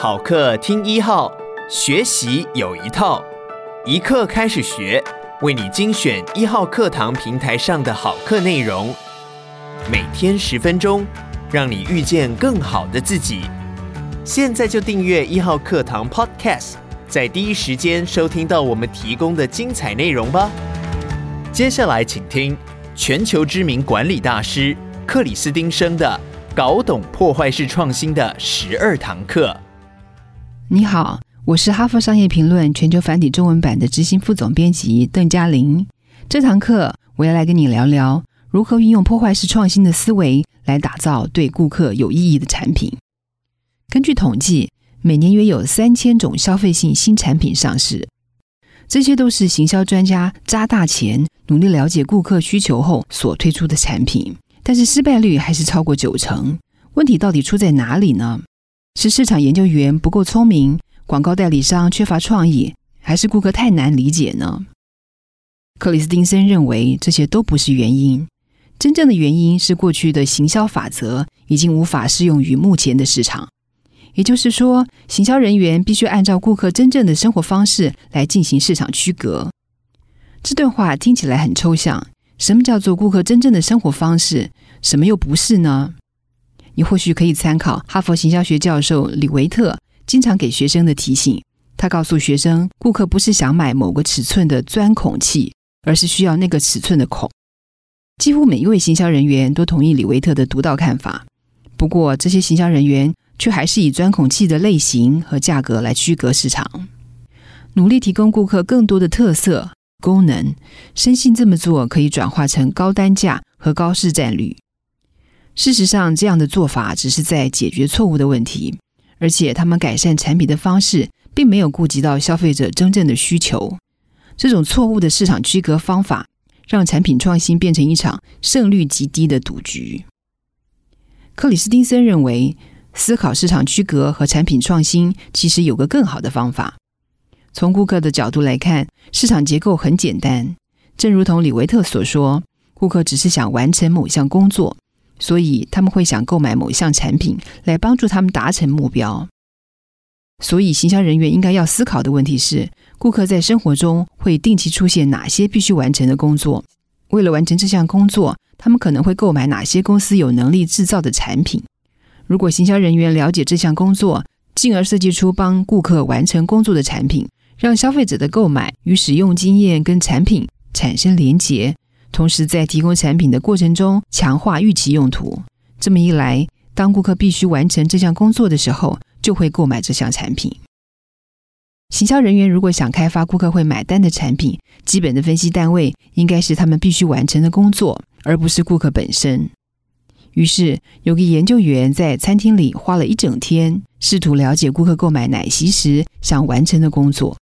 好课听一号，学习有一套，一课开始学，为你精选一号课堂平台上的好课内容，每天十分钟，让你遇见更好的自己。现在就订阅一号课堂 Podcast，在第一时间收听到我们提供的精彩内容吧。接下来请听全球知名管理大师克里斯汀生的。搞懂破坏式创新的十二堂课。你好，我是哈佛商业评论全球繁体中文版的执行副总编辑邓嘉玲。这堂课我要来跟你聊聊如何运用破坏式创新的思维来打造对顾客有意义的产品。根据统计，每年约有三千种消费性新产品上市，这些都是行销专家砸大钱努力了解顾客需求后所推出的产品。但是失败率还是超过九成，问题到底出在哪里呢？是市场研究员不够聪明，广告代理商缺乏创意，还是顾客太难理解呢？克里斯汀森认为这些都不是原因，真正的原因是过去的行销法则已经无法适用于目前的市场。也就是说，行销人员必须按照顾客真正的生活方式来进行市场区隔。这段话听起来很抽象。什么叫做顾客真正的生活方式？什么又不是呢？你或许可以参考哈佛行销学教授李维特经常给学生的提醒。他告诉学生，顾客不是想买某个尺寸的钻孔器，而是需要那个尺寸的孔。几乎每一位行销人员都同意李维特的独到看法。不过，这些行销人员却还是以钻孔器的类型和价格来区隔市场，努力提供顾客更多的特色。功能，深信这么做可以转化成高单价和高市占率。事实上，这样的做法只是在解决错误的问题，而且他们改善产品的方式并没有顾及到消费者真正的需求。这种错误的市场区隔方法，让产品创新变成一场胜率极低的赌局。克里斯汀森认为，思考市场区隔和产品创新其实有个更好的方法。从顾客的角度来看，市场结构很简单。正如同李维特所说，顾客只是想完成某项工作，所以他们会想购买某一项产品来帮助他们达成目标。所以，行销人员应该要思考的问题是：顾客在生活中会定期出现哪些必须完成的工作？为了完成这项工作，他们可能会购买哪些公司有能力制造的产品？如果行销人员了解这项工作，进而设计出帮顾客完成工作的产品，让消费者的购买与使用经验跟产品产生连结，同时在提供产品的过程中强化预期用途。这么一来，当顾客必须完成这项工作的时候，就会购买这项产品。行销人员如果想开发顾客会买单的产品，基本的分析单位应该是他们必须完成的工作，而不是顾客本身。于是，有个研究员在餐厅里花了一整天，试图了解顾客购买奶昔时想完成的工作。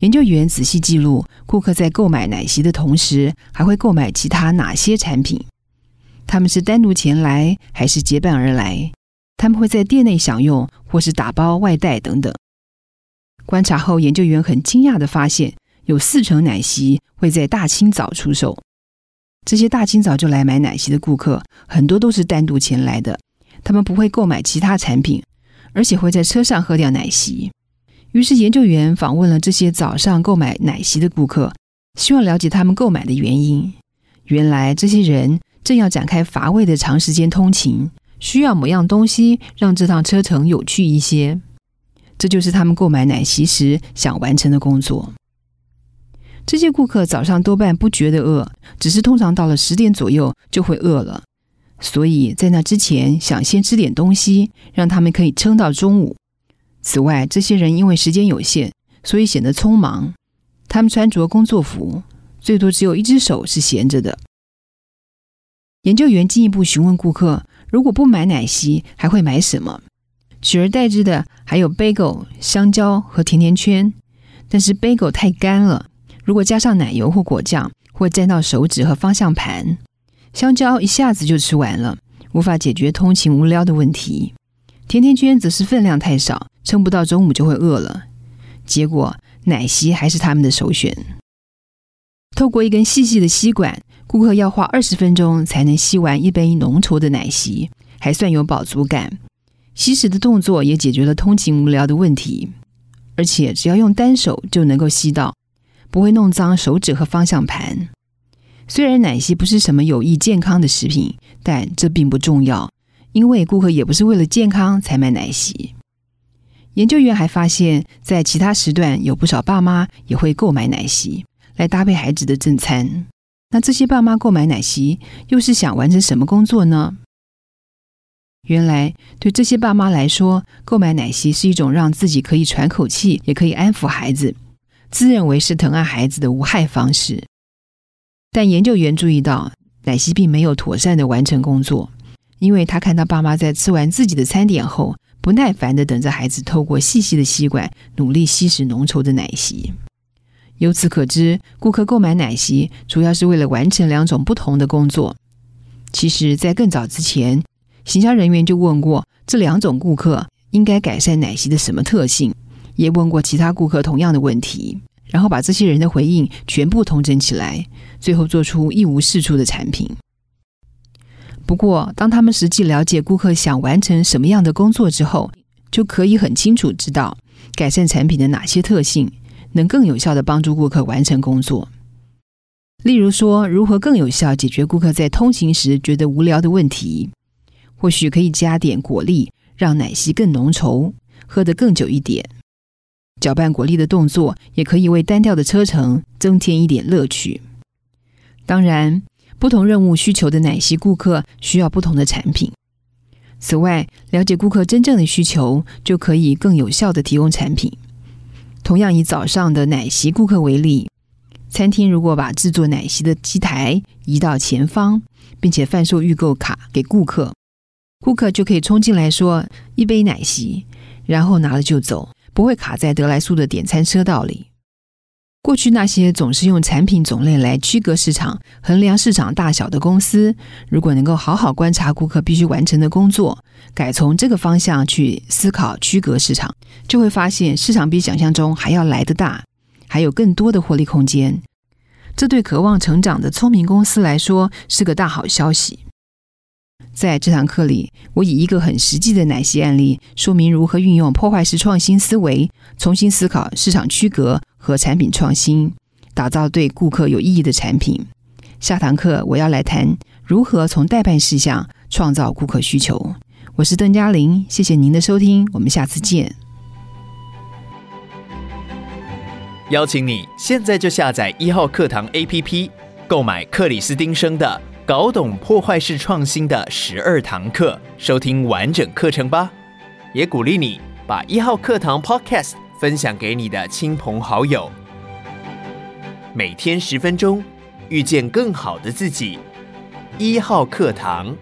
研究员仔细记录顾客在购买奶昔的同时，还会购买其他哪些产品？他们是单独前来，还是结伴而来？他们会在店内享用，或是打包外带等等。观察后，研究员很惊讶地发现，有四成奶昔会在大清早出售。这些大清早就来买奶昔的顾客，很多都是单独前来的。他们不会购买其他产品，而且会在车上喝掉奶昔。于是，研究员访问了这些早上购买奶昔的顾客，希望了解他们购买的原因。原来，这些人正要展开乏味的长时间通勤，需要某样东西让这趟车程有趣一些。这就是他们购买奶昔时想完成的工作。这些顾客早上多半不觉得饿，只是通常到了十点左右就会饿了，所以在那之前想先吃点东西，让他们可以撑到中午。此外，这些人因为时间有限，所以显得匆忙。他们穿着工作服，最多只有一只手是闲着的。研究员进一步询问顾客，如果不买奶昔，还会买什么？取而代之的还有 bagel、香蕉和甜甜圈。但是 bagel 太干了，如果加上奶油或果酱，会沾到手指和方向盘。香蕉一下子就吃完了，无法解决通勤无聊的问题。甜甜圈则是分量太少。撑不到中午就会饿了，结果奶昔还是他们的首选。透过一根细细的吸管，顾客要花二十分钟才能吸完一杯浓稠的奶昔，还算有饱足感。吸食的动作也解决了通勤无聊的问题，而且只要用单手就能够吸到，不会弄脏手指和方向盘。虽然奶昔不是什么有益健康的食品，但这并不重要，因为顾客也不是为了健康才买奶昔。研究员还发现，在其他时段，有不少爸妈也会购买奶昔来搭配孩子的正餐。那这些爸妈购买奶昔，又是想完成什么工作呢？原来，对这些爸妈来说，购买奶昔是一种让自己可以喘口气，也可以安抚孩子，自认为是疼爱孩子的无害方式。但研究员注意到，奶昔并没有妥善地完成工作，因为他看到爸妈在吃完自己的餐点后，不耐烦地等着孩子透过细细的吸管努力吸食浓稠的奶昔。由此可知，顾客购买奶昔主要是为了完成两种不同的工作。其实，在更早之前，行销人员就问过这两种顾客应该改善奶昔的什么特性，也问过其他顾客同样的问题。然后把这些人的回应全部统整起来，最后做出一无是处的产品。不过，当他们实际了解顾客想完成什么样的工作之后，就可以很清楚知道改善产品的哪些特性能更有效地帮助顾客完成工作。例如说，如何更有效解决顾客在通勤时觉得无聊的问题，或许可以加点果粒，让奶昔更浓稠，喝得更久一点。搅拌果粒的动作也可以为单调的车程增添一点乐趣。当然，不同任务需求的奶昔顾客需要不同的产品。此外，了解顾客真正的需求，就可以更有效地提供产品。同样以早上的奶昔顾客为例，餐厅如果把制作奶昔的机台移到前方，并且贩售预购卡给顾客，顾客就可以冲进来说一杯奶昔，然后拿了就走。不会卡在得来速的点餐车道里。过去那些总是用产品种类来区隔市场、衡量市场大小的公司，如果能够好好观察顾客必须完成的工作，改从这个方向去思考区隔市场，就会发现市场比想象中还要来得大，还有更多的获利空间。这对渴望成长的聪明公司来说是个大好消息。在这堂课里，我以一个很实际的奶昔案例，说明如何运用破坏式创新思维，重新思考市场区隔和产品创新，打造对顾客有意义的产品。下堂课我要来谈如何从代办事项创造顾客需求。我是邓嘉玲，谢谢您的收听，我们下次见。邀请你现在就下载一号课堂 APP，购买克里斯汀生的。搞懂破坏式创新的十二堂课，收听完整课程吧。也鼓励你把一号课堂 Podcast 分享给你的亲朋好友。每天十分钟，遇见更好的自己。一号课堂。